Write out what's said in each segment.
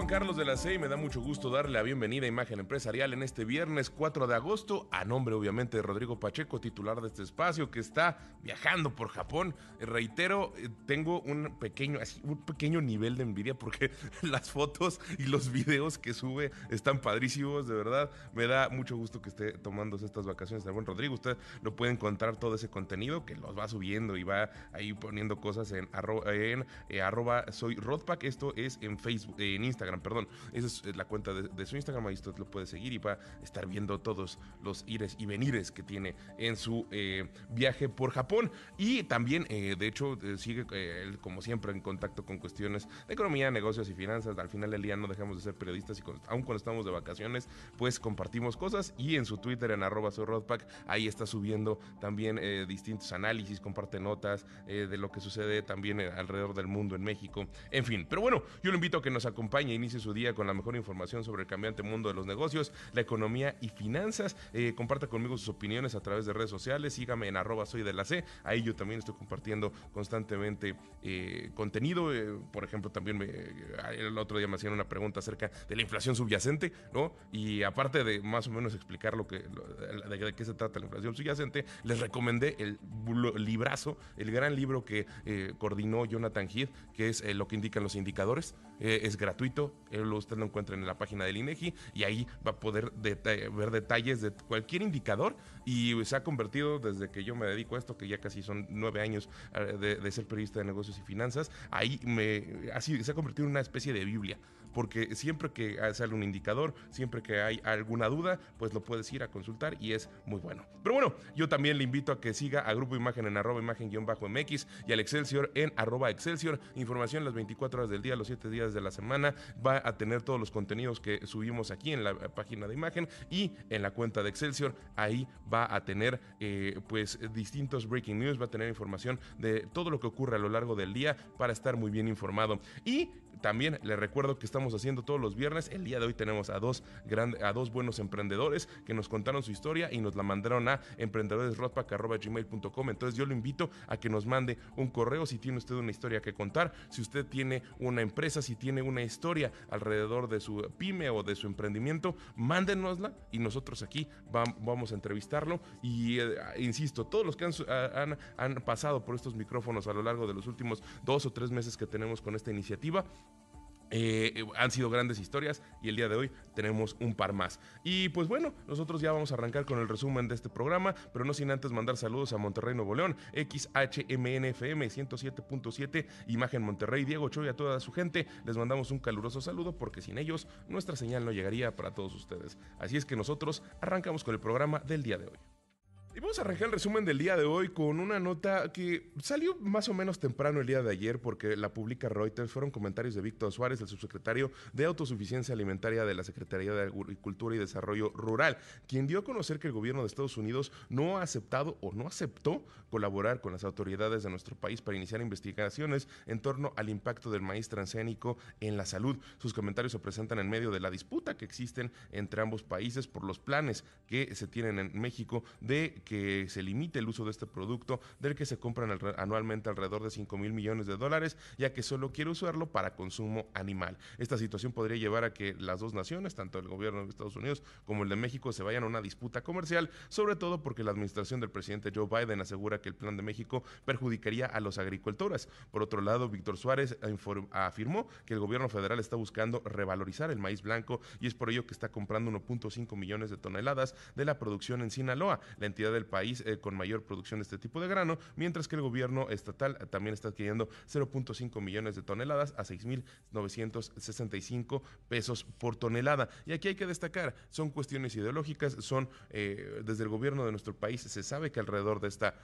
Juan Carlos de la C y me da mucho gusto darle la bienvenida a Imagen Empresarial en este viernes 4 de agosto, a nombre obviamente de Rodrigo Pacheco, titular de este espacio que está viajando por Japón. Eh, reitero, eh, tengo un pequeño, un pequeño nivel de envidia porque las fotos y los videos que sube están padrísimos, de verdad. Me da mucho gusto que esté tomando estas vacaciones de buen Rodrigo. Usted lo puede encontrar todo ese contenido que los va subiendo y va ahí poniendo cosas en, en eh, arroba soy Rodpack. Esto es en Facebook, en Instagram, perdón. Esa es eh, la cuenta de, su Instagram, ahí usted lo puede seguir y va a estar viendo todos los ires y venires que tiene en su eh, viaje por Japón. Y también, eh, de hecho, sigue, como siempre, en contacto con cuestiones de economía, negocios y finanzas. Al final del día no dejamos de ser periodistas y aun cuando estamos de vacaciones, pues compartimos cosas. Y en su Twitter, en arroba Rodpack, ahí está subiendo también distintos análisis, comparte notas de lo que sucede también alrededor del mundo en México. En fin, pero bueno, yo lo invito a que nos acompañe inicie su día con la mejor información sobre el cambiante mundo de los negocios, la economía y finanzas. Eh, comparta conmigo sus opiniones a través de redes sociales. Sígame en arroba soy de la C. Ahí yo también estoy compartiendo constantemente eh, contenido. Eh, por ejemplo, también me, el otro día me hacían una pregunta acerca de la inflación subyacente, ¿no? Y aparte de más o menos explicar lo que, de, qué se trata la inflación subyacente, les recomendé el librazo, el gran libro que coordinó Jonathan Heath, que es lo que indican los indicadores. es gratuito usted lo encuentra en la página del INEGI y ahí va a poder ver detalles de cualquier indicador y se ha convertido desde que yo me dedico a esto, que ya casi son nueve años eh, de, ser periodista de negocios y finanzas, ahí me, así, se ha convertido en una especie de Biblia porque siempre que sale un indicador, siempre que hay alguna duda, pues lo puedes ir a consultar y es muy bueno. Pero bueno, yo también le invito a que siga a Grupo Imagen en arroba imagen-mx y al Excelsior en arroba Excelsior. Información las 24 horas del día, los 7 días de la semana. Va a tener todos los contenidos que subimos aquí en la página de imagen y en la cuenta de Excelsior. Ahí va a tener eh, pues distintos breaking news, va a tener información de todo lo que ocurre a lo largo del día para estar muy bien informado. Y también le recuerdo que estamos haciendo todos los viernes. El día de hoy tenemos a dos, grandes, a dos buenos emprendedores que nos contaron su historia y nos la mandaron a emprendedoresrodpack.gmail.com. Entonces yo lo invito a que nos mande un correo si tiene usted una historia que contar, si usted tiene una empresa, si tiene una historia alrededor de su pyme o de su emprendimiento, mándenosla y nosotros aquí vamos a entrevistarlo. Y eh, insisto, todos los que han, han pasado por estos micrófonos a lo largo de los últimos dos o tres meses que tenemos con esta iniciativa, eh, han sido grandes historias y el día de hoy tenemos un par más. Y pues bueno, nosotros ya vamos a arrancar con el resumen de este programa, pero no sin antes mandar saludos a Monterrey Nuevo León, XHMNFM 107.7, Imagen Monterrey, Diego Choy a toda su gente. Les mandamos un caluroso saludo porque sin ellos nuestra señal no llegaría para todos ustedes. Así es que nosotros arrancamos con el programa del día de hoy. Vamos a arrancar el resumen del día de hoy con una nota que salió más o menos temprano el día de ayer porque la publica Reuters. Fueron comentarios de Víctor Suárez, el subsecretario de Autosuficiencia Alimentaria de la Secretaría de Agricultura y Desarrollo Rural, quien dio a conocer que el gobierno de Estados Unidos no ha aceptado o no aceptó colaborar con las autoridades de nuestro país para iniciar investigaciones en torno al impacto del maíz transgénico en la salud. Sus comentarios se presentan en medio de la disputa que existen entre ambos países por los planes que se tienen en México de que se limite el uso de este producto, del que se compran anualmente alrededor de 5 mil millones de dólares, ya que solo quiere usarlo para consumo animal. Esta situación podría llevar a que las dos naciones, tanto el gobierno de Estados Unidos como el de México, se vayan a una disputa comercial, sobre todo porque la administración del presidente Joe Biden asegura que el plan de México perjudicaría a los agricultores. Por otro lado, Víctor Suárez afirmó que el gobierno federal está buscando revalorizar el maíz blanco y es por ello que está comprando 1.5 millones de toneladas de la producción en Sinaloa. La entidad del país eh, con mayor producción de este tipo de grano, mientras que el gobierno estatal también está adquiriendo 0.5 millones de toneladas a 6.965 pesos por tonelada. Y aquí hay que destacar, son cuestiones ideológicas, son eh, desde el gobierno de nuestro país se sabe que alrededor de esta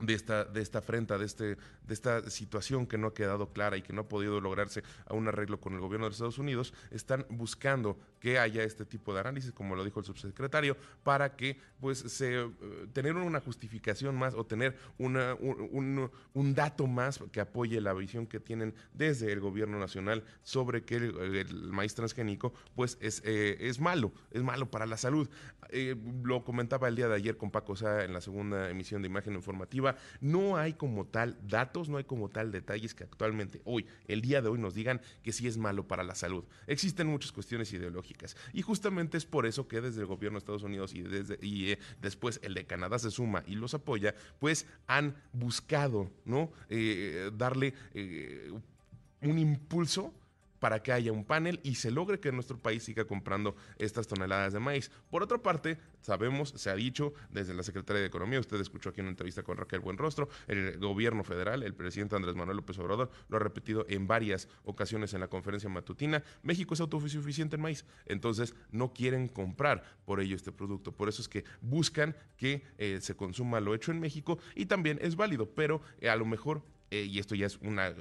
de esta, de esta afrenta, de, este, de esta situación que no ha quedado clara y que no ha podido lograrse a un arreglo con el gobierno de Estados Unidos, están buscando que haya este tipo de análisis, como lo dijo el subsecretario, para que pues se eh, tener una justificación más o tener una, un, un, dato más que apoye la visión que tienen desde el gobierno nacional sobre que el, maíz transgénico pues es, eh, es malo, es malo para la salud. Eh, lo comentaba el día de ayer con Paco Sá en la segunda emisión de Imagen Informativa, no hay como tal datos, no hay como tal detalles que actualmente hoy, el día de hoy nos digan que sí es malo para la salud. Existen muchas cuestiones ideológicas y justamente es por eso que desde el gobierno de Estados Unidos y, desde, y eh, después el de Canadá se suma y los apoya, pues han buscado, ¿no? Eh, darle un impulso para que haya un panel y se logre que nuestro país siga comprando estas toneladas de maíz. Por otra parte, sabemos, se ha dicho desde la Secretaría de Economía, usted escuchó aquí una entrevista con Raquel Buenrostro, el gobierno federal, el presidente Andrés Manuel López Obrador, lo ha repetido en varias ocasiones en la conferencia matutina, México es autosuficiente en maíz, entonces no quieren comprar por ello este producto, por eso es que buscan que eh, se consuma lo hecho en México y también es válido, pero eh, a lo mejor eh, y esto ya es un eh,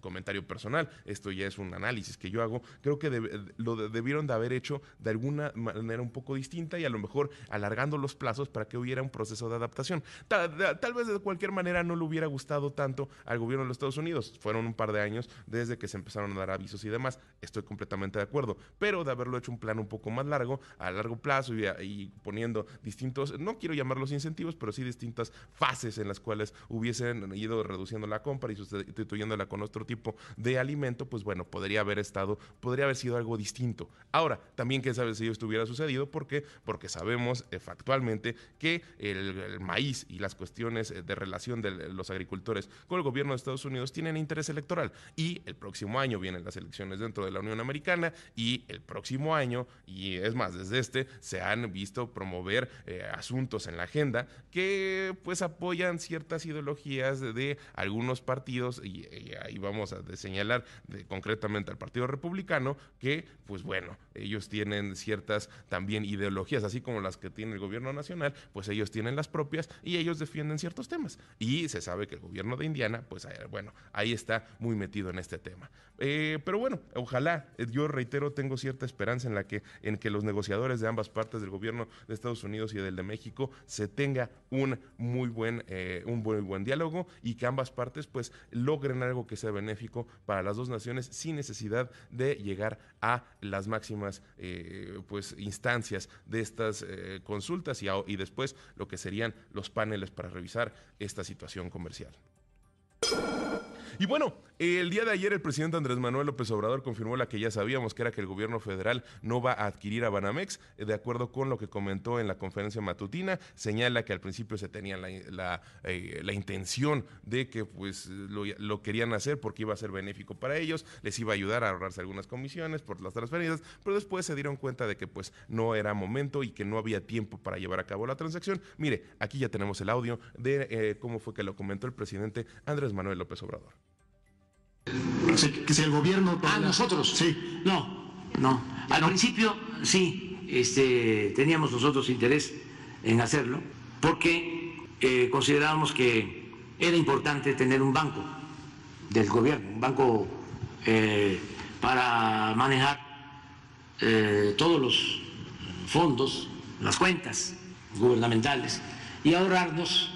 comentario personal, esto ya es un análisis que yo hago, creo que lo debieron de haber hecho de alguna manera un poco distinta y a lo mejor alargando los plazos para que hubiera un proceso de adaptación. Tal, vez de cualquier manera no le hubiera gustado tanto al gobierno de los Estados Unidos, fueron un par de años desde que se empezaron a dar avisos y demás, estoy completamente de acuerdo, pero de haberlo hecho un plan un poco más largo, a largo plazo y, y poniendo distintos, no quiero llamarlos incentivos, pero sí distintas fases en las cuales hubiesen ido reduciendo la compra y sustituyéndola con otro tipo de alimento, pues bueno, podría haber estado, podría haber sido algo distinto. Ahora, también quién sabe si esto hubiera sucedido, ¿por qué? Porque sabemos eh, factualmente que el, maíz y las cuestiones eh, de relación de los agricultores con el gobierno de Estados Unidos tienen interés electoral y el próximo año vienen las elecciones dentro de la Unión Americana y el próximo año, y es más, desde este, se han visto promover eh, asuntos en la agenda que pues apoyan ciertas ideologías de, de algunos partidos, y, ahí vamos a señalar concretamente al Partido Republicano, que pues bueno, ellos tienen ciertas también ideologías, así como las que tiene el gobierno nacional, pues ellos tienen las propias y ellos defienden ciertos temas. Y se sabe que el gobierno de Indiana, pues eh, bueno, ahí está muy metido en este tema. Eh, pero bueno, ojalá, eh, yo reitero, tengo cierta esperanza en la que, en que los negociadores de ambas partes del gobierno de Estados Unidos y del de México se tenga un muy buen, un muy buen diálogo y que ambas partes pues logren algo que sea benéfico para las dos naciones sin necesidad de llegar a las máximas eh, pues instancias de estas eh, consultas y, y después lo que serían los paneles para revisar esta situación comercial. Y bueno, el día de ayer el presidente Andrés Manuel López Obrador confirmó la que ya sabíamos, que era que el gobierno federal no va a adquirir a Banamex, eh, de acuerdo con lo que comentó en la conferencia matutina, señala que al principio se tenía la, eh, intención de que pues lo, querían hacer porque iba a ser benéfico para ellos, les iba a ayudar a ahorrarse algunas comisiones por las transferencias, pero después se dieron cuenta de que pues no era momento y que no había tiempo para llevar a cabo la transacción. Mire, aquí ya tenemos el audio de eh, cómo fue que lo comentó el presidente Andrés Manuel López Obrador que si el gobierno... Ah, nosotros. Sí. No, no. Al principio sí, este, teníamos nosotros interés en hacerlo porque eh, considerábamos que era importante tener un banco del gobierno, un banco eh, para manejar eh, todos los fondos, las cuentas gubernamentales y ahorrarnos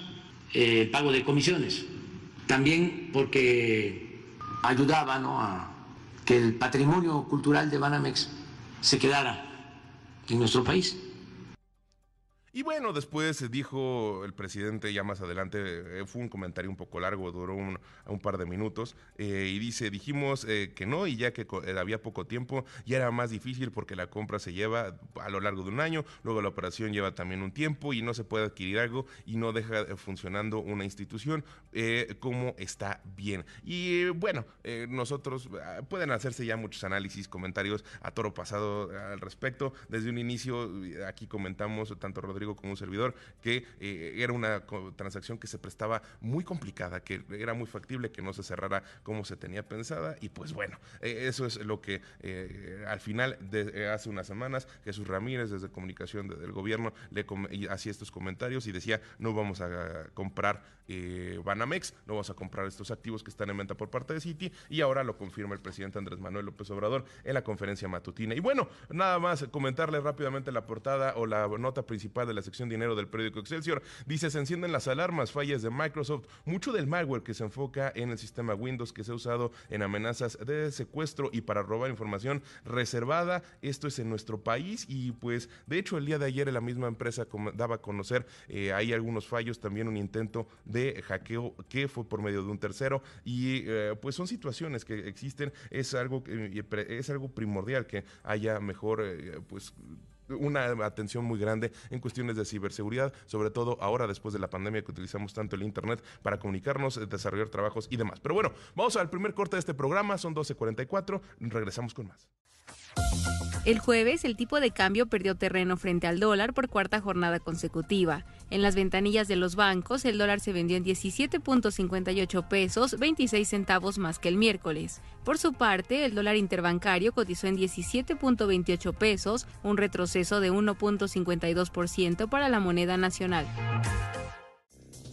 el pago de comisiones. También porque ayudaba a que el patrimonio cultural de Banamex se quedara en nuestro país. Y bueno, después dijo el presidente ya más adelante, eh, fue un comentario un poco largo, duró un, par de minutos, eh, y dice, dijimos eh, que no, y ya que había poco tiempo, ya era más difícil porque la compra se lleva a lo largo de un año, luego la operación lleva también un tiempo y no se puede adquirir algo y no deja funcionando una institución como está bien. Y bueno, nosotros ah, pueden hacerse ya muchos análisis, comentarios a toro pasado al respecto. Desde un inicio, aquí comentamos tanto Rodrigo Rodrigo como un servidor, que eh, era una transacción que se prestaba muy complicada, que era muy factible que no se cerrara como se tenía pensada y pues bueno, eh, eso es lo que al final de hace unas semanas Jesús Ramírez desde comunicación del gobierno le hacía estos comentarios y decía no vamos a comprar Banamex, no vamos a comprar estos activos que están en venta por parte de Citi y ahora lo confirma el presidente Andrés Manuel López Obrador en la conferencia matutina. Y bueno, nada más comentarle rápidamente la portada o la nota principal de la sección dinero del periódico Excelsior. Dice, se encienden las alarmas, fallas de Microsoft, mucho del malware que se enfoca en el sistema Windows que se ha usado en amenazas de secuestro y para robar información reservada. Esto es en nuestro país y pues de hecho el día de ayer la misma empresa daba a conocer eh, hay algunos fallos, también un intento de hackeo que fue por medio de un tercero y eh, pues son situaciones que existen, es algo, es algo primordial que haya mejor eh, pues una atención muy grande en cuestiones de ciberseguridad, sobre todo ahora después de la pandemia que utilizamos tanto el Internet para comunicarnos, eh, desarrollar trabajos y demás. Pero bueno, vamos al primer corte de este programa, son 12.44, regresamos con más. El jueves, el tipo de cambio perdió terreno frente al dólar por cuarta jornada consecutiva. En las ventanillas de los bancos, el dólar se vendió en 17.58 pesos, 26 centavos más que el miércoles. Por su parte, el dólar interbancario cotizó en 17.28 pesos, un retroceso de 1.52% para la moneda nacional.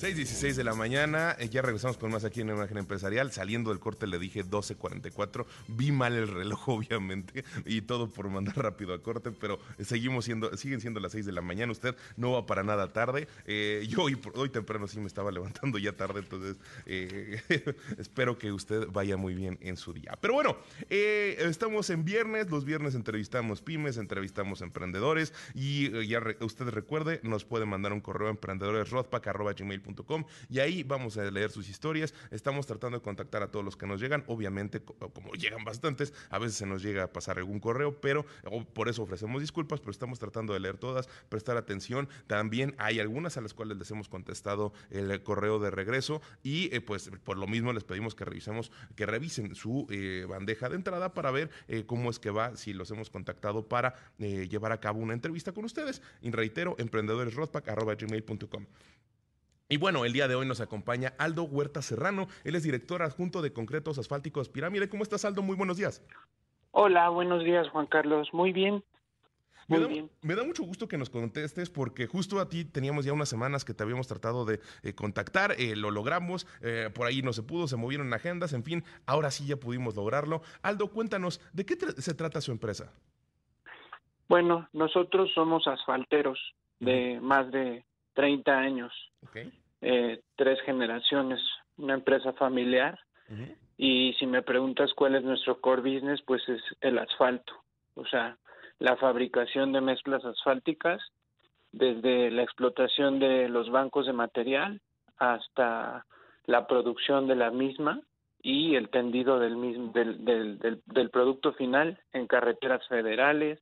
6.16 de la mañana, eh, ya regresamos con más aquí en Imagen Empresarial. Saliendo del corte le dije 12.44. Vi mal el reloj, obviamente, y todo por mandar rápido a corte, pero seguimos siendo, siguen siendo las 6 de la mañana. Usted no va para nada tarde. Eh, yo hoy, hoy temprano sí me estaba levantando ya tarde, entonces eh, espero que usted vaya muy bien en su día. Pero bueno, estamos en viernes. Los viernes entrevistamos pymes, entrevistamos emprendedores y ya usted recuerde, nos puede mandar un correo a y ahí vamos a leer sus historias. Estamos tratando de contactar a todos los que nos llegan. Obviamente, como llegan bastantes, a veces se nos llega a pasar algún correo, pero por eso ofrecemos disculpas, pero estamos tratando de leer todas, prestar atención. También hay algunas a las cuales les hemos contestado el correo de regreso y eh, pues por lo mismo les pedimos que revisemos, que revisen su eh, bandeja de entrada para ver eh, cómo es que va, si los hemos contactado para llevar a cabo una entrevista con ustedes. Y reitero, emprendedoresrodpack.gmail.com. Y bueno, el día de hoy nos acompaña Aldo Huerta Serrano. Él es director adjunto de Concretos Asfálticos Pirámide. ¿Cómo estás, Aldo? Muy buenos días. Hola, buenos días, Juan Carlos. Muy bien. Muy me, da, bien. me da mucho gusto que nos contestes porque justo a ti teníamos ya unas semanas que te habíamos tratado de eh, contactar, eh, lo logramos, eh, por ahí no se pudo, se movieron agendas, en fin, ahora sí ya pudimos lograrlo. Aldo, cuéntanos, ¿de qué se trata su empresa? Bueno, nosotros somos asfalteros de más de 30 años. Okay eh, tres generaciones, una empresa familiar. Y si me preguntas cuál es nuestro core business, pues es el asfalto. O sea, la fabricación de mezclas asfálticas, desde la explotación de los bancos de material hasta la producción de la misma y el tendido del mismo del, del, del, producto final en carreteras federales,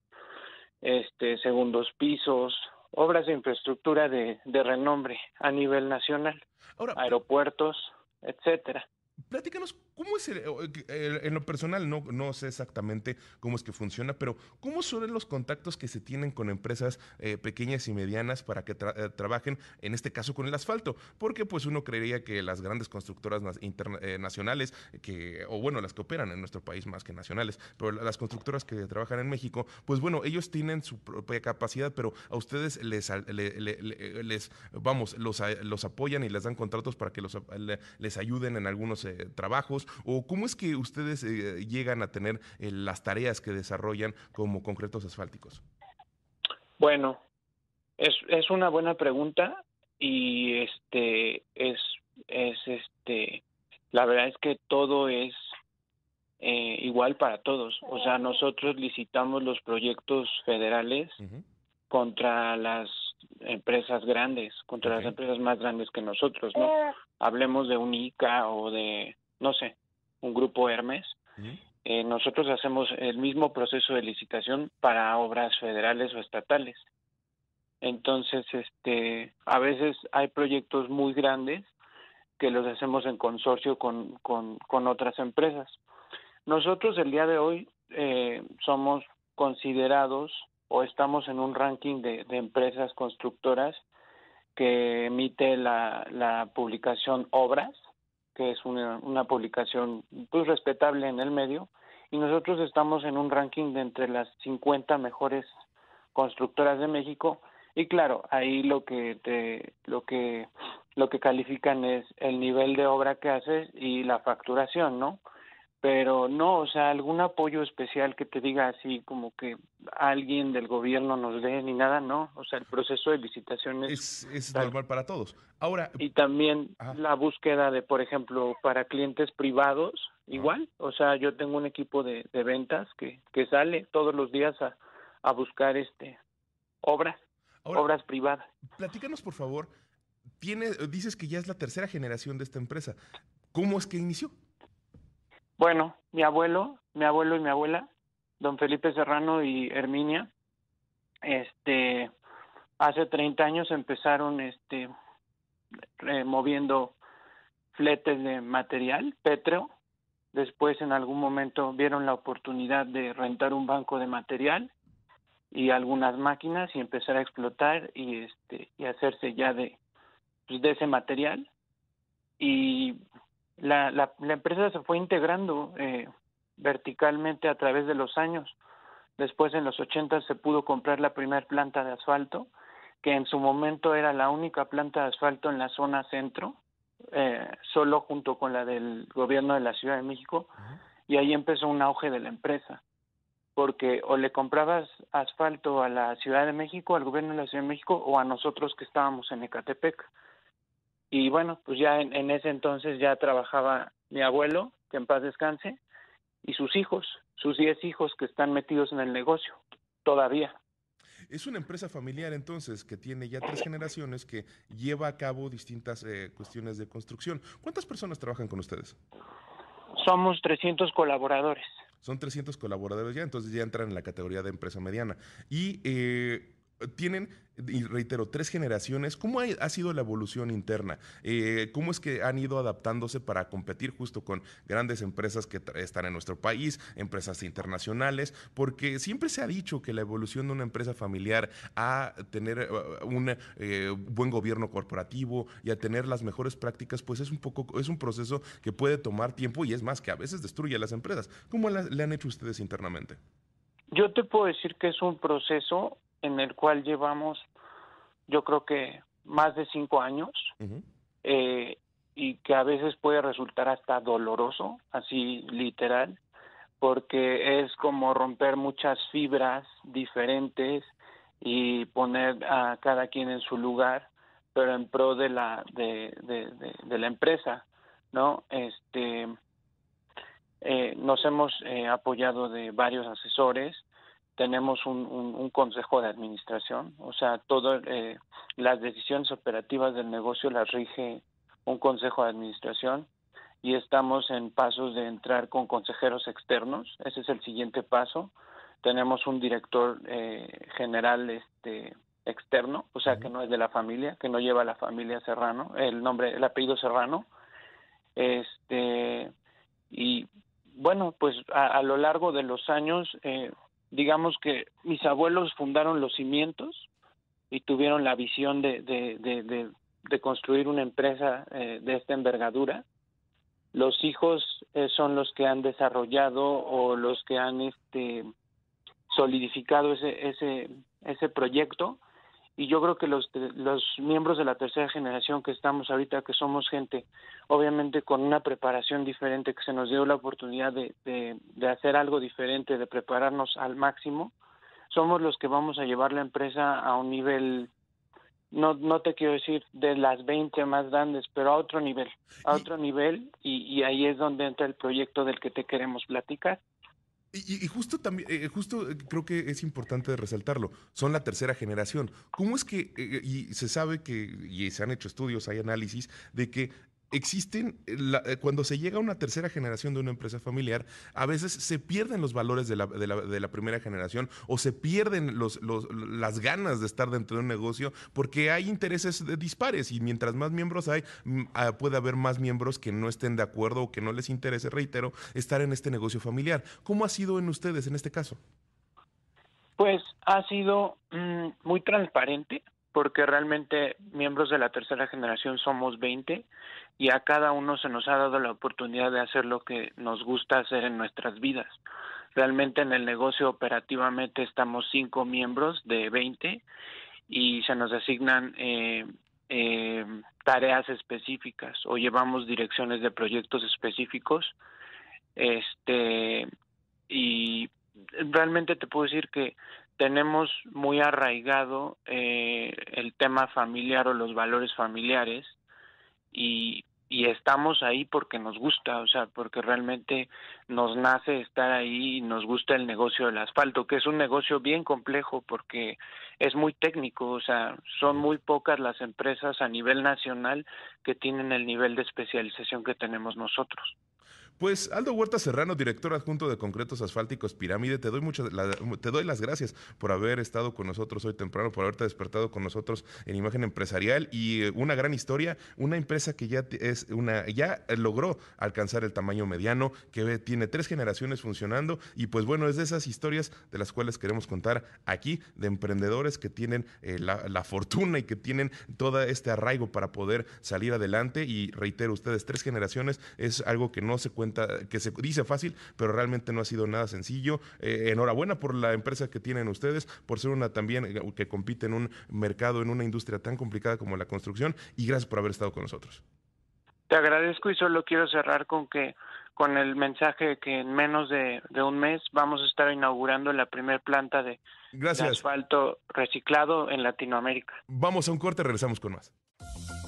este segundos pisos, obras de infraestructura de, de renombre a nivel nacional, aeropuertos, etcétera. Platícanos, ¿cómo es en lo personal? No, no sé exactamente cómo es que funciona, pero ¿cómo son los contactos que se tienen con empresas eh, pequeñas y medianas para que eh, trabajen, en este caso, con el asfalto? Porque pues uno creería que las grandes constructoras internacionales, eh, que, o bueno, las que operan en nuestro país más que nacionales, pero las constructoras que trabajan en México, pues bueno, ellos tienen su propia capacidad, pero a ustedes les, les vamos, los, los apoyan y les dan contratos para que los, les ayuden en algunos trabajos o cómo es que ustedes eh, llegan a tener eh, las tareas que desarrollan como concretos asfálticos? Bueno, es, es una buena pregunta y este es es este la verdad es que todo es eh, igual para todos. O sea, nosotros licitamos los proyectos federales contra las empresas grandes, contra las empresas más grandes que nosotros, ¿no? Hablemos de un ICA o de, no sé, un grupo Hermes. Eh, nosotros hacemos el mismo proceso de licitación para obras federales o estatales. Entonces, este, a veces hay proyectos muy grandes que los hacemos en consorcio con, con, con otras empresas. Nosotros el día de hoy eh, somos considerados o estamos en un ranking de, empresas constructoras que emite la, la publicación Obras, que es una, una publicación pues respetable en el medio, y nosotros estamos en un ranking de entre las 50 mejores constructoras de México y claro, ahí lo que te lo que lo que califican es el nivel de obra que haces y la facturación, ¿no? Pero no, o sea, algún apoyo especial que te diga así como que alguien del gobierno nos dé ni nada, no. O sea, el proceso de licitación es, es, normal para todos. Ahora. Y también la búsqueda de, por ejemplo, para clientes privados, igual. O sea, yo tengo un equipo de, de ventas que, que sale todos los días a, a buscar este obras, obras privadas. Platícanos, por favor. Tiene, dices que ya es la tercera generación de esta empresa. ¿Cómo es que inició? Bueno, mi abuelo, mi abuelo y mi abuela, don Felipe Serrano y Herminia, este, hace 30 años empezaron, este, moviendo fletes de material, pétreo. Después, en algún momento, vieron la oportunidad de rentar un banco de material y algunas máquinas y empezar a explotar y este y hacerse ya de pues, de ese material y la, la, la empresa se fue integrando eh, verticalmente a través de los años después en los 80 se pudo comprar la primera planta de asfalto que en su momento era la única planta de asfalto en la zona centro eh, solo junto con la del gobierno de la Ciudad de México y ahí empezó un auge de la empresa porque o le comprabas asfalto a la Ciudad de México, al gobierno de la Ciudad de México, o a nosotros que estábamos en Ecatepec. Y bueno, pues ya en, ese entonces ya trabajaba mi abuelo, que en paz descanse, y sus hijos, sus diez hijos que están metidos en el negocio, todavía. Es una empresa familiar entonces que tiene ya tres generaciones que lleva a cabo distintas eh, cuestiones de construcción. ¿Cuántas personas trabajan con ustedes? Somos 300 colaboradores. Son 300 colaboradores ya, entonces ya entran en la categoría de empresa mediana. Y eh, tienen, y reitero, tres generaciones. ¿Cómo ha, sido la evolución interna? Eh, ¿Cómo es que han ido adaptándose para competir justo con grandes empresas que están en nuestro país, empresas internacionales? Porque siempre se ha dicho que la evolución de una empresa familiar a tener uh, un eh, buen gobierno corporativo y a tener las mejores prácticas, pues es un poco, es un proceso que puede tomar tiempo y es más que a veces destruye a las empresas. ¿Cómo le han hecho ustedes internamente? Yo te puedo decir que es un proceso en el cual llevamos, yo creo que más de cinco años, eh, y que a veces puede resultar hasta doloroso, así literal, porque es como romper muchas fibras diferentes y poner a cada quien en su lugar, pero en pro de la de, de, la empresa, ¿no? Este eh, nos hemos eh, apoyado de varios asesores tenemos un, consejo de administración, o sea, todas eh, las decisiones operativas del negocio las rige un consejo de administración y estamos en pasos de entrar con consejeros externos, ese es el siguiente paso. Tenemos un director eh, general este externo, o sea, que no es de la familia, que no lleva la familia Serrano, el nombre, el apellido Serrano. Este y bueno, pues a, lo largo de los años eh, digamos que mis abuelos fundaron los cimientos y tuvieron la visión de, de, de, construir una empresa eh, de esta envergadura. Los hijos eh, son los que han desarrollado o los que han este, solidificado ese, ese, ese proyecto y yo creo que los, los miembros de la tercera generación que estamos ahorita, que somos gente, obviamente con una preparación diferente, que se nos dio la oportunidad de, de, hacer algo diferente, de prepararnos al máximo, somos los que vamos a llevar la empresa a un nivel no, no te quiero decir de las 20 más grandes, pero a otro nivel, a otro nivel, y, y, ahí es donde entra el proyecto del que te queremos platicar. Y, justo también, eh, justo eh, creo que es importante resaltarlo, son la tercera generación. ¿Cómo es que, eh, y se sabe que, y se han hecho estudios, hay análisis, de que existen, eh, cuando se llega a una tercera generación de una empresa familiar, a veces se pierden los valores de la, de la, de la primera generación o se pierden los, los, las ganas de estar dentro de un negocio porque hay intereses dispares y mientras más miembros hay, ah, puede haber más miembros que no estén de acuerdo o que no les interese, reitero, estar en este negocio familiar. ¿Cómo ha sido en ustedes en este caso? Pues ha sido mm, muy transparente porque realmente miembros de la tercera generación somos 20 y a cada uno se nos ha dado la oportunidad de hacer lo que nos gusta hacer en nuestras vidas. Realmente en el negocio operativamente estamos cinco miembros de 20 y se nos asignan eh, eh, tareas específicas o llevamos direcciones de proyectos específicos. Este y realmente te puedo decir que tenemos muy arraigado eh, el tema familiar o los valores familiares y, y estamos ahí porque nos gusta, o sea, porque realmente nos nace estar ahí y nos gusta el negocio del asfalto, que es un negocio bien complejo porque es muy técnico, o sea, son muy pocas las empresas a nivel nacional que tienen el nivel de especialización que tenemos nosotros. Pues Aldo Huerta Serrano, director adjunto de Concretos Asfálticos Pirámide, te doy muchas te doy las gracias por haber estado con nosotros hoy temprano, por haberte despertado con nosotros en Imagen Empresarial y eh, una gran historia, una empresa que ya es una ya logró alcanzar el tamaño mediano, que tiene tres generaciones funcionando y pues bueno, es de esas historias de las cuales queremos contar aquí de emprendedores que tienen eh, la, la fortuna y que tienen todo este arraigo para poder salir adelante y reitero ustedes tres generaciones es algo que no se cuenta que se dice fácil, pero realmente no ha sido nada sencillo. Eh, enhorabuena por la empresa que tienen ustedes, por ser una también eh, que compite en un mercado, en una industria tan complicada como la construcción, y gracias por haber estado con nosotros. Te agradezco y solo quiero cerrar con que con el mensaje que en menos de, un mes vamos a estar inaugurando la primera planta de, de asfalto reciclado en Latinoamérica. Vamos a un corte, regresamos con más.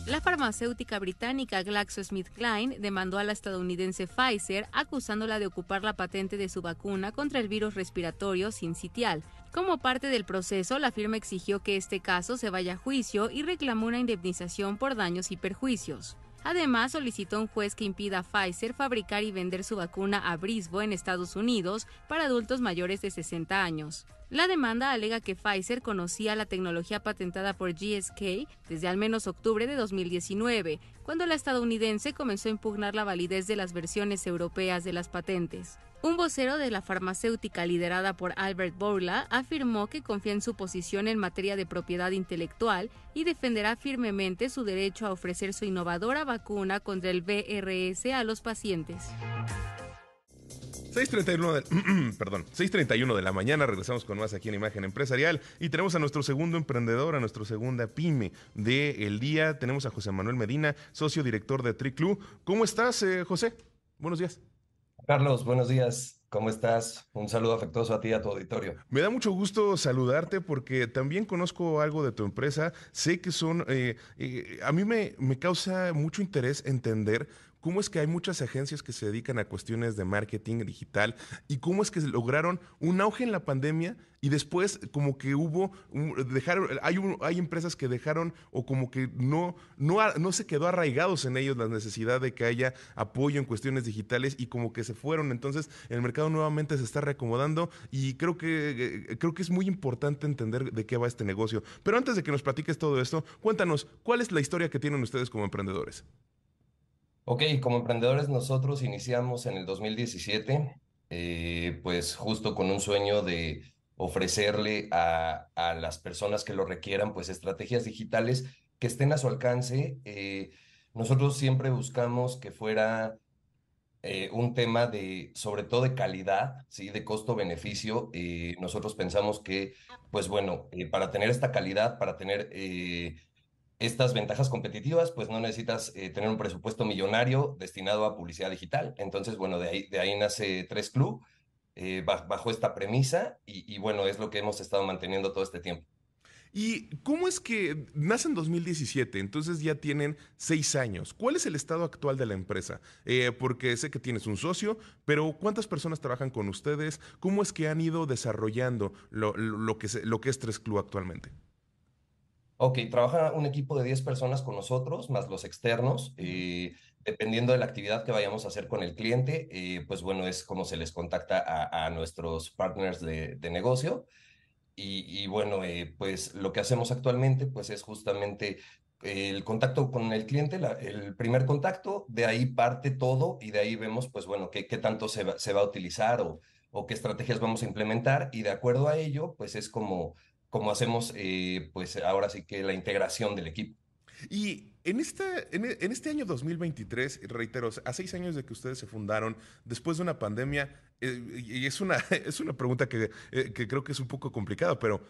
La farmacéutica británica GlaxoSmithKline demandó a la estadounidense Pfizer acusándola de ocupar la patente de su vacuna contra el virus respiratorio sincitial. Como parte del proceso, la firma exigió que este caso se vaya a juicio y reclamó una indemnización por daños y perjuicios. Además, solicitó un juez que impida a Pfizer fabricar y vender su vacuna a Brisbo en Estados Unidos para adultos mayores de 60 años. La demanda alega que Pfizer conocía la tecnología patentada por GSK desde al menos octubre de 2019, cuando la estadounidense comenzó a impugnar la validez de las versiones europeas de las patentes. Un vocero de la farmacéutica liderada por Albert Bourla afirmó que confía en su posición en materia de propiedad intelectual y defenderá firmemente su derecho a ofrecer su innovadora vacuna contra el VRS a los pacientes. 6.31 de, perdón, 6.31 de la mañana, regresamos con más aquí en Imagen Empresarial y tenemos a nuestro segundo emprendedor, a nuestra segunda pyme del día. Tenemos a José Manuel Medina, socio director de Triclu. ¿Cómo estás, eh, José? Buenos días. Carlos, buenos días. ¿Cómo estás? Un saludo afectuoso a ti y a tu auditorio. Me da mucho gusto saludarte porque también conozco algo de tu empresa. Sé que son, eh, eh, a mí me, me causa mucho interés entender cómo es que hay muchas agencias que se dedican a cuestiones de marketing digital y cómo es que lograron un auge en la pandemia y después como que hubo dejaron hay hay empresas que dejaron o como que no no no se quedó arraigados en ellos la necesidad de que haya apoyo en cuestiones digitales y como que se fueron entonces el mercado nuevamente se está reacomodando y creo que eh, creo que es muy importante entender de qué va este negocio. Pero antes de que nos platiques todo esto cuéntanos cuál es la historia que tienen ustedes como emprendedores Ok, como emprendedores nosotros iniciamos en el 2017, eh, pues justo con un sueño de ofrecerle a, a, las personas que lo requieran, pues estrategias digitales que estén a su alcance. Eh, nosotros siempre buscamos que fuera eh, un tema de, sobre todo de calidad, ¿sí? de costo-beneficio. nosotros pensamos que, pues bueno, para tener esta calidad, para tener estas ventajas competitivas, pues no necesitas eh, tener un presupuesto millonario destinado a publicidad digital. Entonces, bueno, de ahí, nace Tres Club, eh, bajo esta premisa, y, bueno, es lo que hemos estado manteniendo todo este tiempo. ¿Y cómo es que nace en 2017? Entonces ya tienen seis años. ¿Cuál es el estado actual de la empresa? Eh, porque sé que tienes un socio, pero ¿cuántas personas trabajan con ustedes? ¿Cómo es que han ido desarrollando lo, que, lo que es Tres Club actualmente? Ok, trabaja un equipo de 10 personas con nosotros, más los externos. Eh, dependiendo de la actividad que vayamos a hacer con el cliente, eh, pues bueno, es como se les contacta a, nuestros partners de, negocio. Y, bueno, eh, pues lo que hacemos actualmente, pues es justamente el contacto con el cliente, el primer contacto, de ahí parte todo y de ahí vemos, pues bueno, qué, qué tanto se va, se va a utilizar o, o qué estrategias vamos a implementar y de acuerdo a ello, pues es como, como hacemos, eh, pues ahora sí que la integración del equipo. Y en este, en, este año 2023, reitero, a seis años de que ustedes se fundaron, después de una pandemia, eh, y es una, es una pregunta que, eh, que creo que es un poco complicada, pero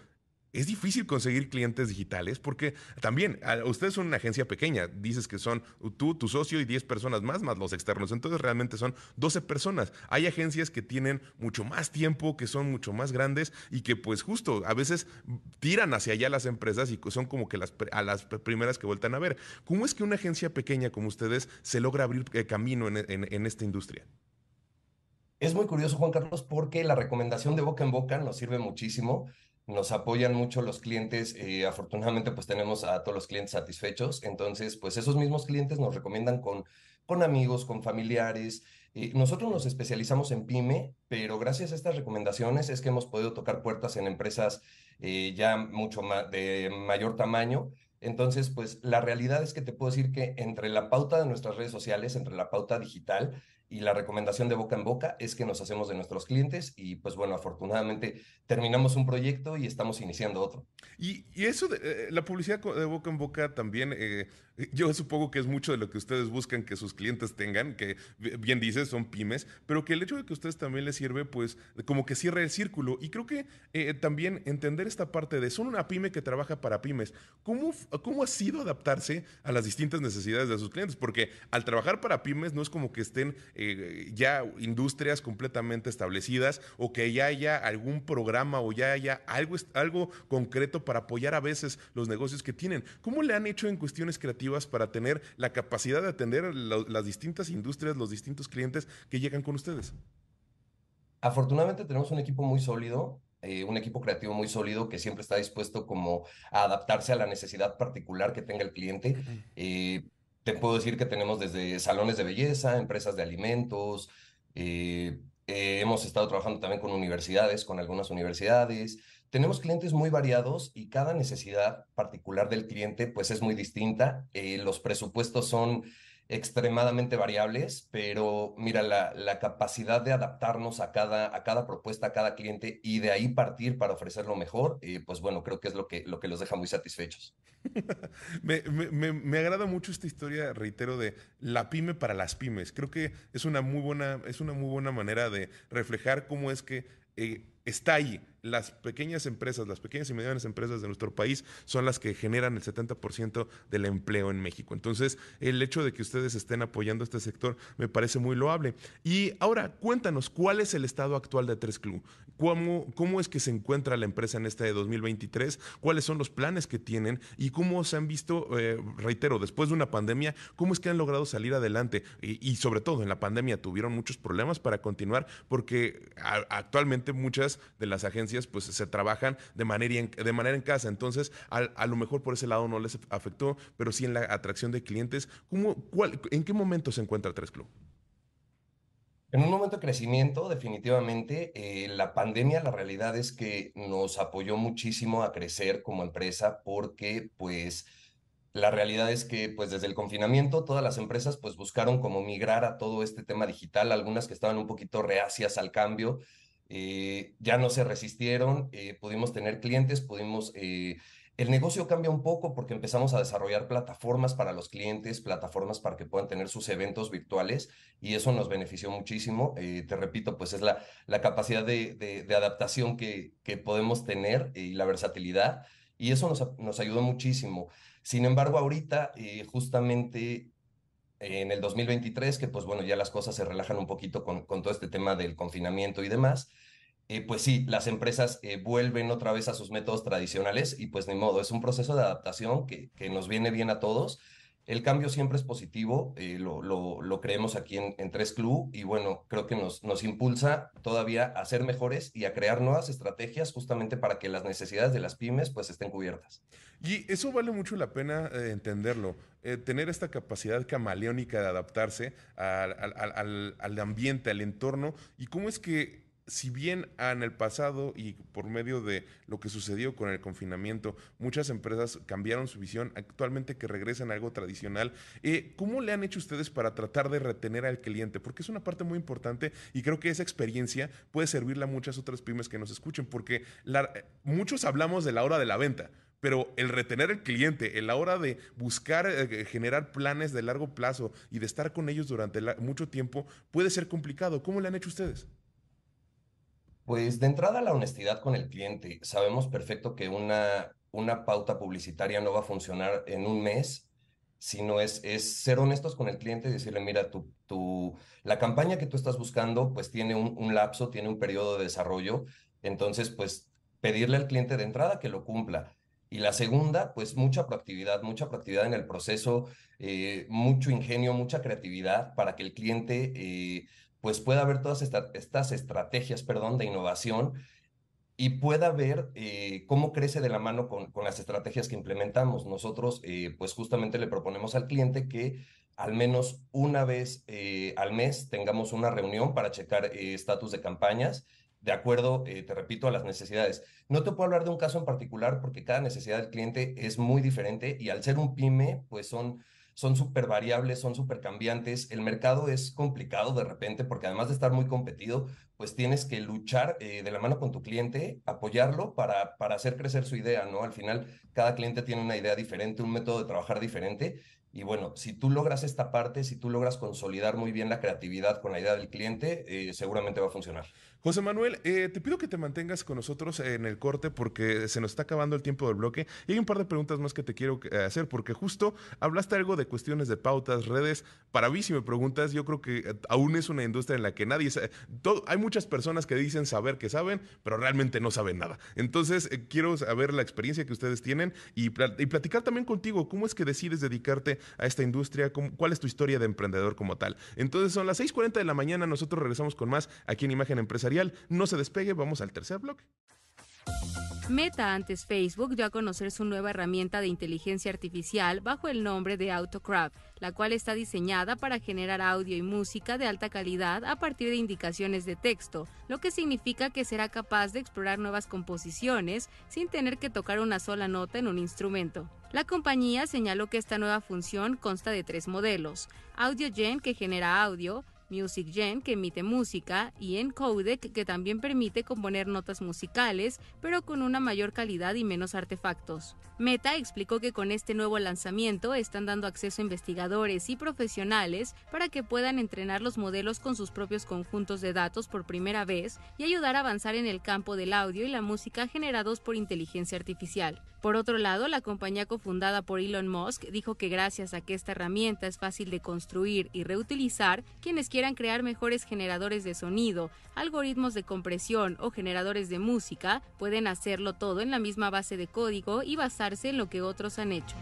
es difícil conseguir clientes digitales porque también ustedes son una agencia pequeña, dices que son tú, tu socio y 10 personas más, más los externos, entonces realmente son 12 personas. Hay agencias que tienen mucho más tiempo, que son mucho más grandes y que pues justo a veces tiran hacia allá las empresas y son como que las, a las primeras que vueltan a ver. ¿Cómo es que una agencia pequeña como ustedes se logra abrir eh, camino en esta industria? Es muy curioso, Juan Carlos, porque la recomendación de boca en boca nos sirve muchísimo nos apoyan mucho los clientes. Eh, afortunadamente, pues tenemos a todos los clientes satisfechos. Entonces, pues esos mismos clientes nos recomiendan con, con amigos, con familiares. Eh, nosotros nos especializamos en pyme, pero gracias a estas recomendaciones es que hemos podido tocar puertas en empresas eh, ya mucho más de mayor tamaño. Entonces, pues la realidad es que te puedo decir que entre la pauta de nuestras redes sociales, entre la pauta digital, y la recomendación de boca en boca es que nos hacemos de nuestros clientes y pues bueno, afortunadamente terminamos un proyecto y estamos iniciando otro. Y, eso de eh, la publicidad de boca en boca también, eh, yo supongo que es mucho de lo que ustedes buscan que sus clientes tengan, que bien dices, son pymes, pero que el hecho de que a ustedes también les sirve pues como que cierra el círculo. Y creo que eh, también entender esta parte de son una pyme que trabaja para pymes, ¿cómo, ¿cómo ha sido adaptarse a las distintas necesidades de sus clientes? Porque al trabajar para pymes no es como que estén... Eh, ya industrias completamente establecidas o que ya haya algún programa o ya haya algo, algo concreto para apoyar a veces los negocios que tienen. ¿Cómo le han hecho en cuestiones creativas para tener la capacidad de atender las distintas industrias, los distintos clientes que llegan con ustedes? Afortunadamente tenemos un equipo muy sólido, eh, un equipo creativo muy sólido que siempre está dispuesto como a adaptarse a la necesidad particular que tenga el cliente. Eh, te puedo decir que tenemos desde salones de belleza, empresas de alimentos, eh, eh, hemos estado trabajando también con universidades, con algunas universidades. Tenemos clientes muy variados y cada necesidad particular del cliente pues es muy distinta. Eh, los presupuestos son extremadamente variables, pero mira, la, capacidad de adaptarnos a cada, a cada propuesta, a cada cliente y de ahí partir para ofrecer lo mejor, pues bueno, creo que es lo que, lo que los deja muy satisfechos. me, agrada mucho esta historia, reitero, de la pyme para las pymes. Creo que es una muy buena, es una muy buena manera de reflejar cómo es que eh, está ahí. Las pequeñas empresas, las pequeñas y medianas empresas de nuestro país son las que generan el 70% del empleo en México. Entonces, el hecho de que ustedes estén apoyando este sector me parece muy loable. Y ahora, cuéntanos, ¿cuál es el estado actual de Tres Club? ¿Cómo, ¿Cómo es que se encuentra la empresa en este de 2023? ¿Cuáles son los planes que tienen? ¿Y cómo se han visto, eh, reitero, después de una pandemia, cómo es que han logrado salir adelante? Y sobre todo, en la pandemia tuvieron muchos problemas para continuar porque actualmente muchas de las agencias pues se trabajan de manera en, de manera en casa. Entonces, a, lo mejor por ese lado no les afectó, pero sí en la atracción de clientes. ¿Cómo, cuál, ¿En qué momento se encuentra Tres Club? En un momento de crecimiento, definitivamente, eh, la pandemia, la realidad es que nos apoyó muchísimo a crecer como empresa porque, pues, la realidad es que, pues, desde el confinamiento, todas las empresas, pues, buscaron como migrar a todo este tema digital, algunas que estaban un poquito reacias al cambio, eh, ya no se resistieron, eh, pudimos tener clientes, pudimos... Eh, el negocio cambia un poco porque empezamos a desarrollar plataformas para los clientes, plataformas para que puedan tener sus eventos virtuales y eso nos benefició muchísimo. te repito, pues es la, la capacidad de, de, adaptación que, que, podemos tener y la versatilidad y eso nos, nos ayudó muchísimo. Sin embargo, ahorita justamente en el 2023, que pues bueno, ya las cosas se relajan un poquito con, con todo este tema del confinamiento y demás, eh, pues sí, las empresas eh, vuelven otra vez a sus métodos tradicionales y pues ni modo, es un proceso de adaptación que, que nos viene bien a todos. El cambio siempre es positivo, eh, lo, lo, creemos aquí en, en Tres Club y bueno, creo que nos, nos impulsa todavía a ser mejores y a crear nuevas estrategias justamente para que las necesidades de las pymes pues estén cubiertas. Y eso vale mucho la pena entenderlo, tener esta capacidad camaleónica de adaptarse al, al, al, al ambiente, al entorno y cómo es que si bien en el pasado y por medio de lo que sucedió con el confinamiento, muchas empresas cambiaron su visión, actualmente que regresan a algo tradicional, eh, ¿cómo le han hecho ustedes para tratar de retener al cliente? Porque es una parte muy importante y creo que esa experiencia puede servirle a muchas otras pymes que nos escuchen, porque muchos hablamos de la hora de la venta, pero el retener al cliente, en la hora de buscar eh, generar planes de largo plazo y de estar con ellos durante mucho tiempo, puede ser complicado. ¿Cómo le han hecho ustedes? Pues de entrada la honestidad con el cliente. Sabemos perfecto que una, una pauta publicitaria no va a funcionar en un mes, sino es, es ser honestos con el cliente y decirle, mira, tu, tu, la campaña que tú estás buscando pues tiene un, un lapso, tiene un periodo de desarrollo, entonces pues pedirle al cliente de entrada que lo cumpla. Y la segunda, pues mucha proactividad, mucha proactividad en el proceso, eh, mucho ingenio, mucha creatividad para que el cliente eh, pues pueda ver todas estas estrategias, perdón, de innovación y pueda ver eh, cómo crece de la mano con, con, las estrategias que implementamos. Nosotros, pues justamente le proponemos al cliente que al menos una vez al mes tengamos una reunión para checar estatus de campañas, de acuerdo, te repito, a las necesidades. No te puedo hablar de un caso en particular porque cada necesidad del cliente es muy diferente y al ser un pyme, pues son son súper variables, son súper cambiantes. El mercado es complicado de repente porque además de estar muy competido, pues tienes que luchar eh, de la mano con tu cliente, apoyarlo para, para hacer crecer su idea, ¿no? Al final, cada cliente tiene una idea diferente, un método de trabajar diferente. Y bueno, si tú logras esta parte, si tú logras consolidar muy bien la creatividad con la idea del cliente, eh, seguramente va a funcionar. José Manuel, eh, te pido que te mantengas con nosotros en el corte porque se nos está acabando el tiempo del bloque y hay un par de preguntas más que te quiero eh, hacer porque justo hablaste algo de cuestiones de pautas, redes. Para mí, si me preguntas, yo creo que eh, aún es una industria en la que nadie sabe. hay muchas personas que dicen saber que saben, pero realmente no saben nada. Entonces, quiero saber la experiencia que ustedes tienen y, platicar también contigo cómo es que decides dedicarte a esta industria, cuál es tu historia de emprendedor como tal. Entonces, son las 6:40 de la mañana, nosotros regresamos con más aquí en Imagen Empresarial no se despegue, vamos al tercer bloque. Meta, antes Facebook, dio a conocer su nueva herramienta de inteligencia artificial bajo el nombre de AutoCraft, la cual está diseñada para generar audio y música de alta calidad a partir de indicaciones de texto, lo que significa que será capaz de explorar nuevas composiciones sin tener que tocar una sola nota en un instrumento. La compañía señaló que esta nueva función consta de tres modelos: AudioGen, que genera audio, Music Gen, que emite música, y Encodec, que también permite componer notas musicales, pero con una mayor calidad y menos artefactos. Meta explicó que con este nuevo lanzamiento están dando acceso a investigadores y profesionales para que puedan entrenar los modelos con sus propios conjuntos de datos por primera vez y ayudar a avanzar en el campo del audio y la música generados por inteligencia artificial. Por otro lado, la compañía cofundada por Elon Musk dijo que gracias a que esta herramienta es fácil de construir y reutilizar, quienes quieran crear mejores generadores de sonido, algoritmos de compresión o generadores de música, pueden hacerlo todo en la misma base de código y basarse en lo que otros han hecho.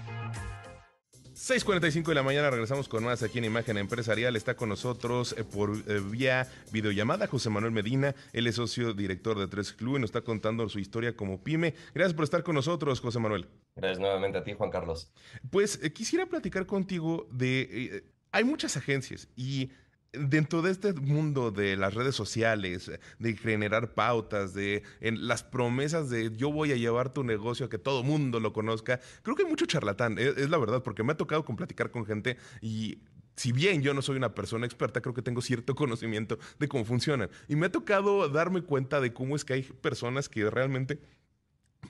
6.45 de la mañana regresamos con más aquí en Imagen Empresarial. Está con nosotros eh, por eh, vía videollamada José Manuel Medina. Él es socio director de Tres Club y nos está contando su historia como pyme. Gracias por estar con nosotros, José Manuel. Gracias nuevamente a ti, Juan Carlos. Pues eh, quisiera platicar contigo de... hay muchas agencias y dentro de este mundo de las redes sociales, de generar pautas, de en las promesas de yo voy a llevar tu negocio a que todo mundo lo conozca, creo que hay mucho charlatán, es, es la verdad, porque me ha tocado con platicar con gente y si bien yo no soy una persona experta, creo que tengo cierto conocimiento de cómo funcionan. Y me ha tocado darme cuenta de cómo es que hay personas que realmente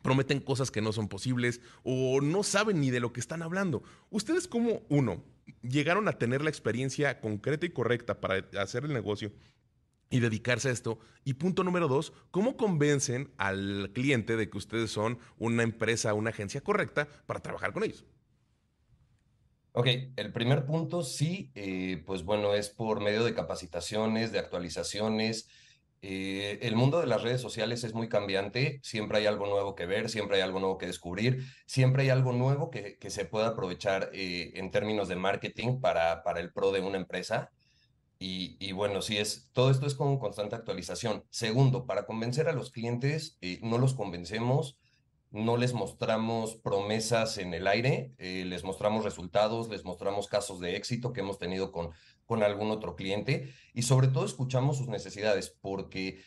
prometen cosas que no son posibles o no saben ni de lo que están hablando. Ustedes como uno llegaron a tener la experiencia concreta y correcta para hacer el negocio y dedicarse a esto. Y punto número dos, ¿cómo convencen al cliente de que ustedes son una empresa, una agencia correcta para trabajar con ellos? Ok, el primer punto sí, eh, pues bueno, es por medio de capacitaciones, de actualizaciones, eh, el mundo de las redes sociales es muy cambiante, siempre hay algo nuevo que ver, siempre hay algo nuevo que descubrir, siempre hay algo nuevo que, se pueda aprovechar eh, en términos de marketing para, el pro de una empresa. Y, bueno, sí es, todo esto es con constante actualización. Segundo, para convencer a los clientes, eh, no los convencemos, no les mostramos promesas en el aire, les mostramos resultados, les mostramos casos de éxito que hemos tenido con con algún otro cliente y sobre todo escuchamos sus necesidades porque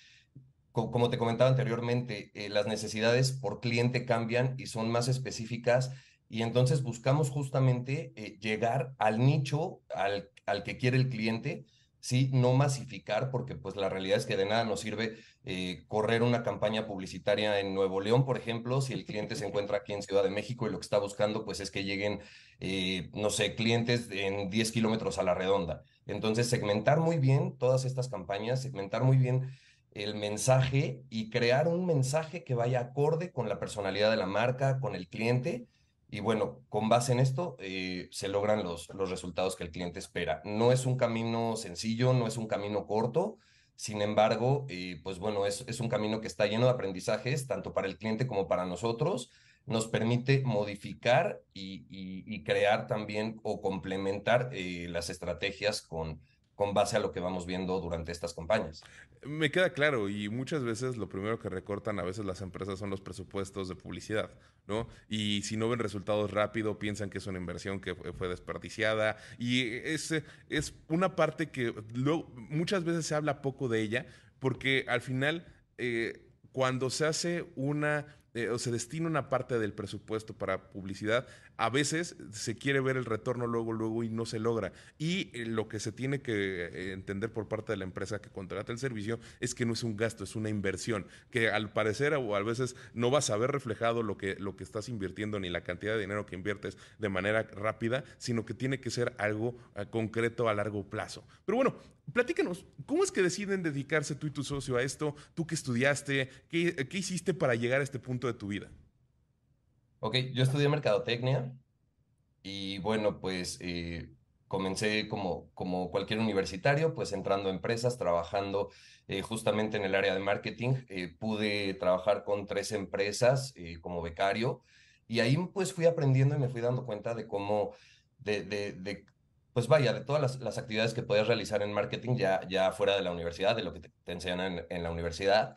como te comentaba anteriormente, eh, las necesidades por cliente cambian y son más específicas y entonces buscamos justamente eh, llegar al nicho al, al, que quiere el cliente, ¿sí? No masificar, porque pues la realidad es que de nada nos sirve eh, correr una campaña publicitaria en Nuevo León, por ejemplo, si el cliente se encuentra aquí en Ciudad de México y lo que está buscando pues es que lleguen, no sé, clientes en 10 kilómetros a la redonda. Entonces, segmentar muy bien todas estas campañas, segmentar muy bien el mensaje y crear un mensaje que vaya acorde con la personalidad de la marca, con el cliente. Y bueno, con base en esto eh, se logran los, los resultados que el cliente espera. No es un camino sencillo, no es un camino corto. Sin embargo, eh, pues bueno, es, es un camino que está lleno de aprendizajes, tanto para el cliente como para nosotros. Nos permite modificar y, crear también o complementar eh, las estrategias con, con base a lo que vamos viendo durante estas campañas. Me queda claro y muchas veces lo primero que recortan a veces las empresas son los presupuestos de publicidad, ¿no? Y si no ven resultados rápido piensan que es una inversión que fue desperdiciada y es, es una parte que muchas veces se habla poco de ella porque al final eh, cuando se hace una eh, o se destina una parte del presupuesto para publicidad, a veces se quiere ver el retorno luego, luego y no se logra. Y eh, lo que se tiene que eh, entender por parte de la empresa que contrata el servicio es que no es un gasto, es una inversión, que al parecer o a veces no vas a ver reflejado lo que, lo que estás invirtiendo ni la cantidad de dinero que inviertes de manera rápida, sino que tiene que ser algo concreto a largo plazo. Pero bueno, platícanos, ¿cómo es que deciden dedicarse tú y tu socio a esto? ¿Tú qué estudiaste? ¿Qué, qué hiciste para llegar a este punto? de tu vida? Ok, yo estudié mercadotecnia y bueno, pues eh, comencé como, como cualquier universitario, pues entrando a empresas, trabajando eh, justamente en el área de marketing. Eh, pude trabajar con tres empresas como becario y ahí pues fui aprendiendo y me fui dando cuenta de cómo, de, de, pues vaya, de todas las, las, actividades que podías realizar en marketing ya, ya fuera de la universidad, de lo que te, enseñan en, en la universidad.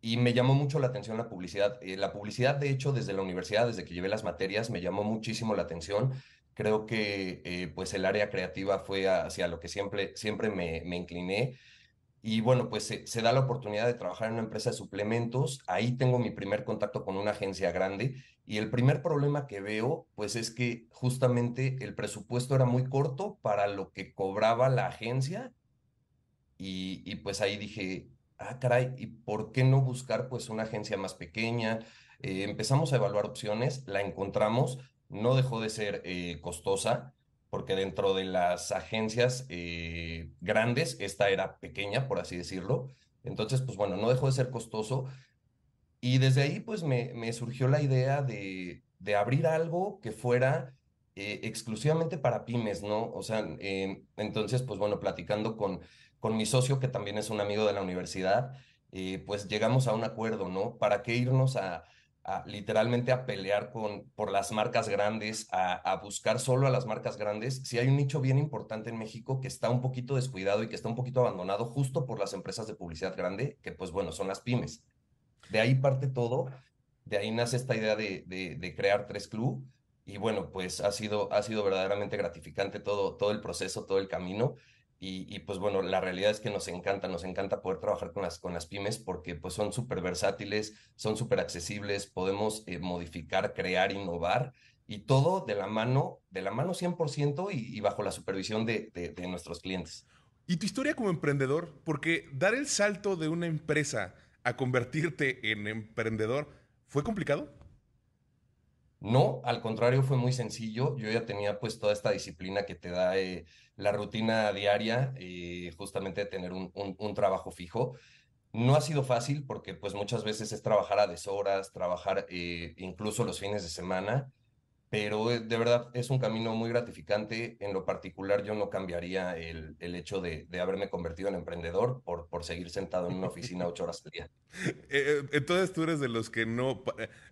Y me llamó mucho la atención la publicidad. Eh, la publicidad, de hecho, desde la universidad, desde que llevé las materias, me llamó muchísimo la atención. Creo que eh, pues el área creativa fue hacia lo que siempre, siempre me, me incliné. Y bueno, pues se, da la oportunidad de trabajar en una empresa de suplementos. Ahí tengo mi primer contacto con una agencia grande. Y el primer problema que veo, pues es que justamente el presupuesto era muy corto para lo que cobraba la agencia. Y, y pues ahí dije, ah, caray, ¿y por qué no buscar pues una agencia más pequeña? Eh, empezamos a evaluar opciones, la encontramos, no dejó de ser eh, costosa, porque dentro de las agencias eh, grandes, esta era pequeña, por así decirlo. Entonces, pues bueno, no dejó de ser costoso. Y desde ahí, pues me, me surgió la idea de, de abrir algo que fuera exclusivamente para pymes, ¿no? O sea, entonces, pues bueno, platicando con con mi socio, que también es un amigo de la universidad, eh, pues llegamos a un acuerdo, ¿no? ¿Para qué irnos a, literalmente a pelear con, por las marcas grandes, a, buscar solo a las marcas grandes? Si hay un nicho bien importante en México que está un poquito descuidado y que está un poquito abandonado justo por las empresas de publicidad grande, que pues bueno, son las pymes. De ahí parte todo, de ahí nace esta idea de, de, crear Tres Club. Y bueno, pues ha sido, ha sido verdaderamente gratificante todo, todo el proceso, todo el camino. Y, pues bueno, la realidad es que nos encanta, nos encanta poder trabajar con las, con las pymes porque pues son súper versátiles, son súper accesibles, podemos eh, modificar, crear, innovar y todo de la mano, de la mano 100% y, y bajo la supervisión de, de, nuestros clientes. ¿Y tu historia como emprendedor? Porque dar el salto de una empresa a convertirte en emprendedor, ¿fue complicado? No, al contrario, fue muy sencillo. Yo ya tenía pues toda esta disciplina que te da eh, la rutina diaria, eh, justamente de tener un, un, trabajo fijo. No ha sido fácil porque pues muchas veces es trabajar a deshoras, trabajar eh, incluso los fines de semana pero eh, de verdad es un camino muy gratificante. En lo particular, yo no cambiaría el, el hecho de, de, haberme convertido en emprendedor por, por seguir sentado en una oficina ocho horas al día. Eh, eh, entonces tú eres de los que no...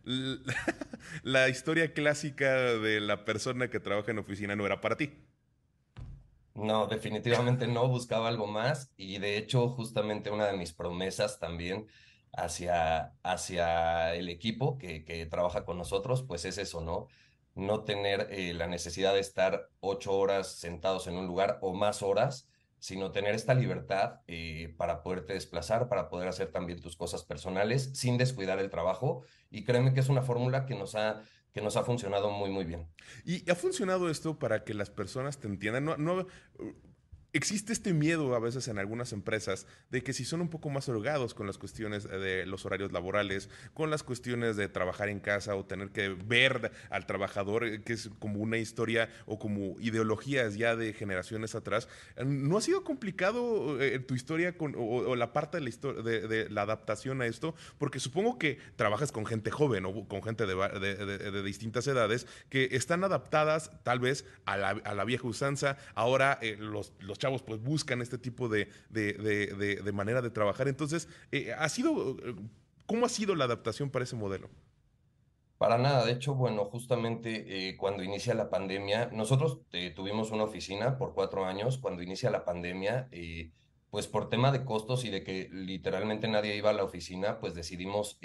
La historia clásica de la persona que trabaja en oficina no era para ti. No, definitivamente no, buscaba algo más y de hecho justamente una de mis promesas también hacia, hacia el equipo que, que trabaja con nosotros, pues es eso, ¿no? No tener eh, la necesidad de estar ocho horas sentados en un lugar o más horas, sino tener esta libertad eh, para poderte desplazar, para poder hacer también tus cosas personales sin descuidar el trabajo. Y créeme que es una fórmula que nos ha que nos ha funcionado muy, muy bien. ¿Y ha funcionado esto para que las personas te entiendan? No, no, existe este miedo a veces en algunas empresas de que si son un poco más holgados con las cuestiones de los horarios laborales, con las cuestiones de trabajar en casa o tener que ver al trabajador, eh, que es como una historia o como ideologías ya de generaciones atrás, ¿no ha sido complicado eh, tu historia con, o, la parte de la, historia, de, la adaptación a esto? Porque supongo que trabajas con gente joven o con gente de, distintas edades que están adaptadas tal vez a la, vieja usanza. Ahora eh, los, los chavos pues buscan este tipo de, manera de trabajar. Entonces, eh, ¿ha sido, ¿cómo ha sido la adaptación para ese modelo? Para nada, de hecho, bueno, justamente eh, cuando inicia la pandemia, nosotros eh, tuvimos una oficina por cuatro años, cuando inicia la pandemia, pues por tema de costos y de que literalmente nadie iba a la oficina, pues decidimos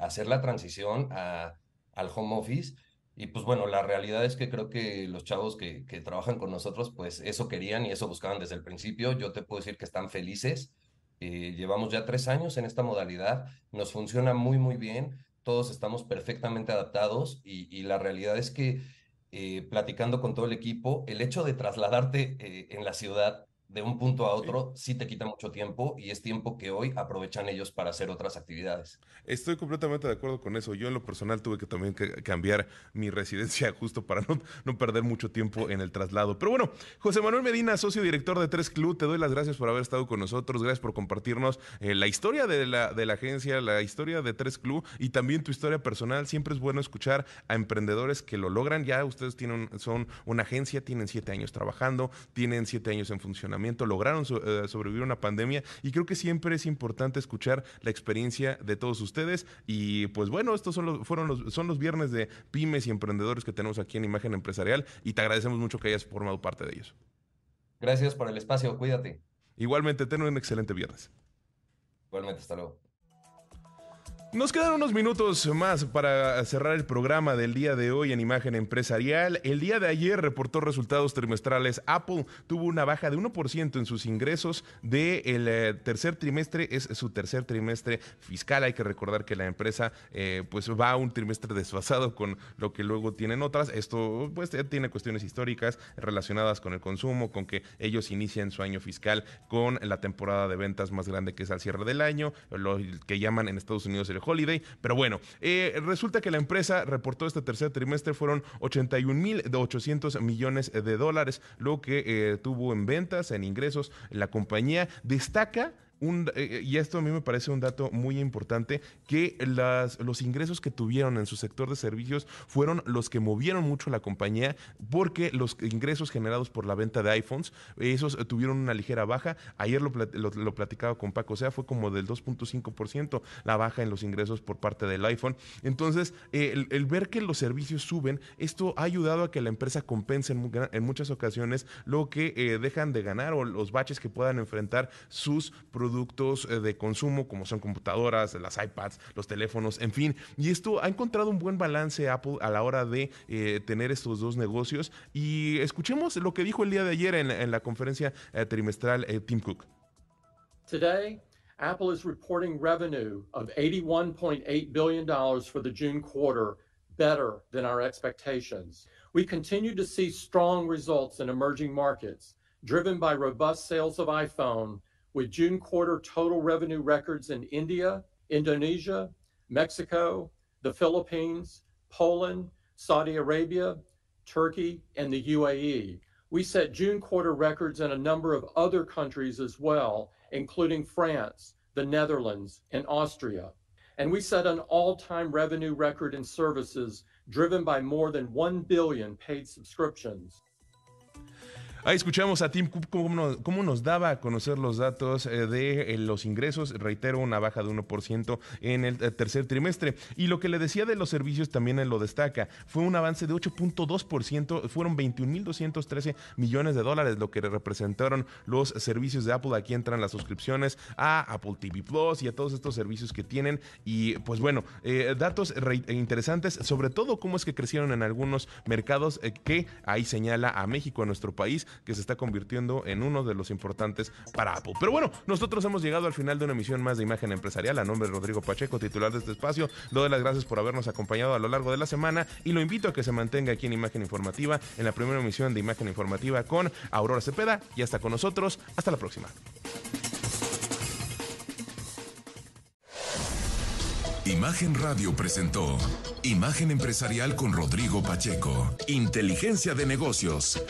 hacer la transición al home office y pues bueno, la realidad es que creo que los chavos que, trabajan con nosotros, pues eso querían y eso buscaban desde el principio. Yo te puedo decir que están felices. Eh, llevamos ya tres años en esta modalidad, nos funciona muy, muy bien, todos estamos perfectamente adaptados y, y la realidad es que eh, platicando con todo el equipo, el hecho de trasladarte eh, en la ciudad de un punto a otro sí. te quita mucho tiempo y es tiempo que hoy aprovechan ellos para hacer otras actividades. Estoy completamente de acuerdo con eso. Yo en lo personal tuve que también cambiar mi residencia justo para no, no, perder mucho tiempo en el traslado. Pero bueno, José Manuel Medina, socio director de Tres Club, te doy las gracias por haber estado con nosotros, gracias por compartirnos eh, la historia de la, de la agencia, la historia de Tres Club y también tu historia personal. Siempre es bueno escuchar a emprendedores que lo logran. Ya ustedes tienen, son una agencia, tienen siete años trabajando, tienen siete años en funcionamiento lograron eh, sobrevivir una pandemia y creo que siempre es importante escuchar la experiencia de todos ustedes y pues bueno, estos son los, fueron los, son los viernes de pymes y emprendedores que tenemos aquí en Imagen Empresarial y te agradecemos mucho que hayas formado parte de ellos. Gracias por el espacio, cuídate. Igualmente, ten un excelente viernes. Igualmente, hasta luego. Nos quedan unos minutos más para cerrar el programa del día de hoy en Imagen Empresarial. El día de ayer reportó resultados trimestrales. Apple tuvo una baja de 1% en sus ingresos del eh, tercer trimestre. Es su tercer trimestre fiscal. Hay que recordar que la empresa eh, pues va a un trimestre desfasado con lo que luego tienen otras. Esto pues tiene cuestiones históricas relacionadas con el consumo, con que ellos inician su año fiscal con la temporada de ventas más grande que es al cierre del año, lo que llaman en Estados Unidos el Holiday. Pero bueno, eh, resulta que la empresa reportó este tercer trimestre fueron 81 mil 800 millones de dólares, lo que eh, tuvo en ventas, en ingresos. La compañía destaca eh, y esto a mí me parece un dato muy importante, que los ingresos que tuvieron en su sector de servicios fueron los que movieron mucho la compañía, porque los ingresos generados por la venta de iPhones, esos tuvieron una ligera baja. Ayer lo, lo, platicaba con Paco, o sea, fue como del 2.5% la baja en los ingresos por parte del iPhone. Entonces, el, ver que los servicios suben, esto ha ayudado a que la empresa compense en, muchas ocasiones lo que eh, dejan de ganar o los baches que puedan enfrentar sus productos productos eh, de consumo como son computadoras, las iPads, los teléfonos, en fin. Y esto ha encontrado un buen balance Apple a la hora de eh, tener estos dos negocios. Y escuchemos lo que dijo el día de ayer en, la conferencia eh, trimestral Tim Cook. Today, Apple is reporting revenue of $81.8 billion for the June quarter, better than our expectations. We continue to see strong results in emerging markets, driven by robust sales of iPhone with June quarter total revenue records in India, Indonesia, Mexico, the Philippines, Poland, Saudi Arabia, Turkey, and the UAE. We set June quarter records in a number of other countries as well, including France, the Netherlands, and Austria. And we set an all time revenue record in services driven by more than 1 billion paid subscriptions. Ahí escuchamos a Tim Cook cómo nos, daba a conocer los datos eh, de eh, los ingresos. Reitero, una baja de 1% en el eh, tercer trimestre. Y lo que le decía de los servicios también lo destaca. Fue un avance de 8.2%. Fueron 21.213 millones de dólares lo que representaron los servicios de Apple. Aquí entran las suscripciones a Apple TV Plus y a todos estos servicios que tienen. Y pues bueno, datos interesantes, sobre todo cómo es que crecieron en algunos mercados que ahí señala a México, a nuestro país que se está convirtiendo en uno de los importantes para Apple. Pero bueno, nosotros hemos llegado al final de una emisión más de Imagen Empresarial. A nombre de Rodrigo Pacheco, titular de este espacio, doy las gracias por habernos acompañado a lo largo de la semana y lo invito a que se mantenga aquí en Imagen Informativa, en la primera emisión de Imagen Informativa con Aurora Cepeda. Ya está con nosotros. Hasta la próxima. Imagen Radio presentó Imagen Empresarial con Rodrigo Pacheco. Inteligencia de negocios.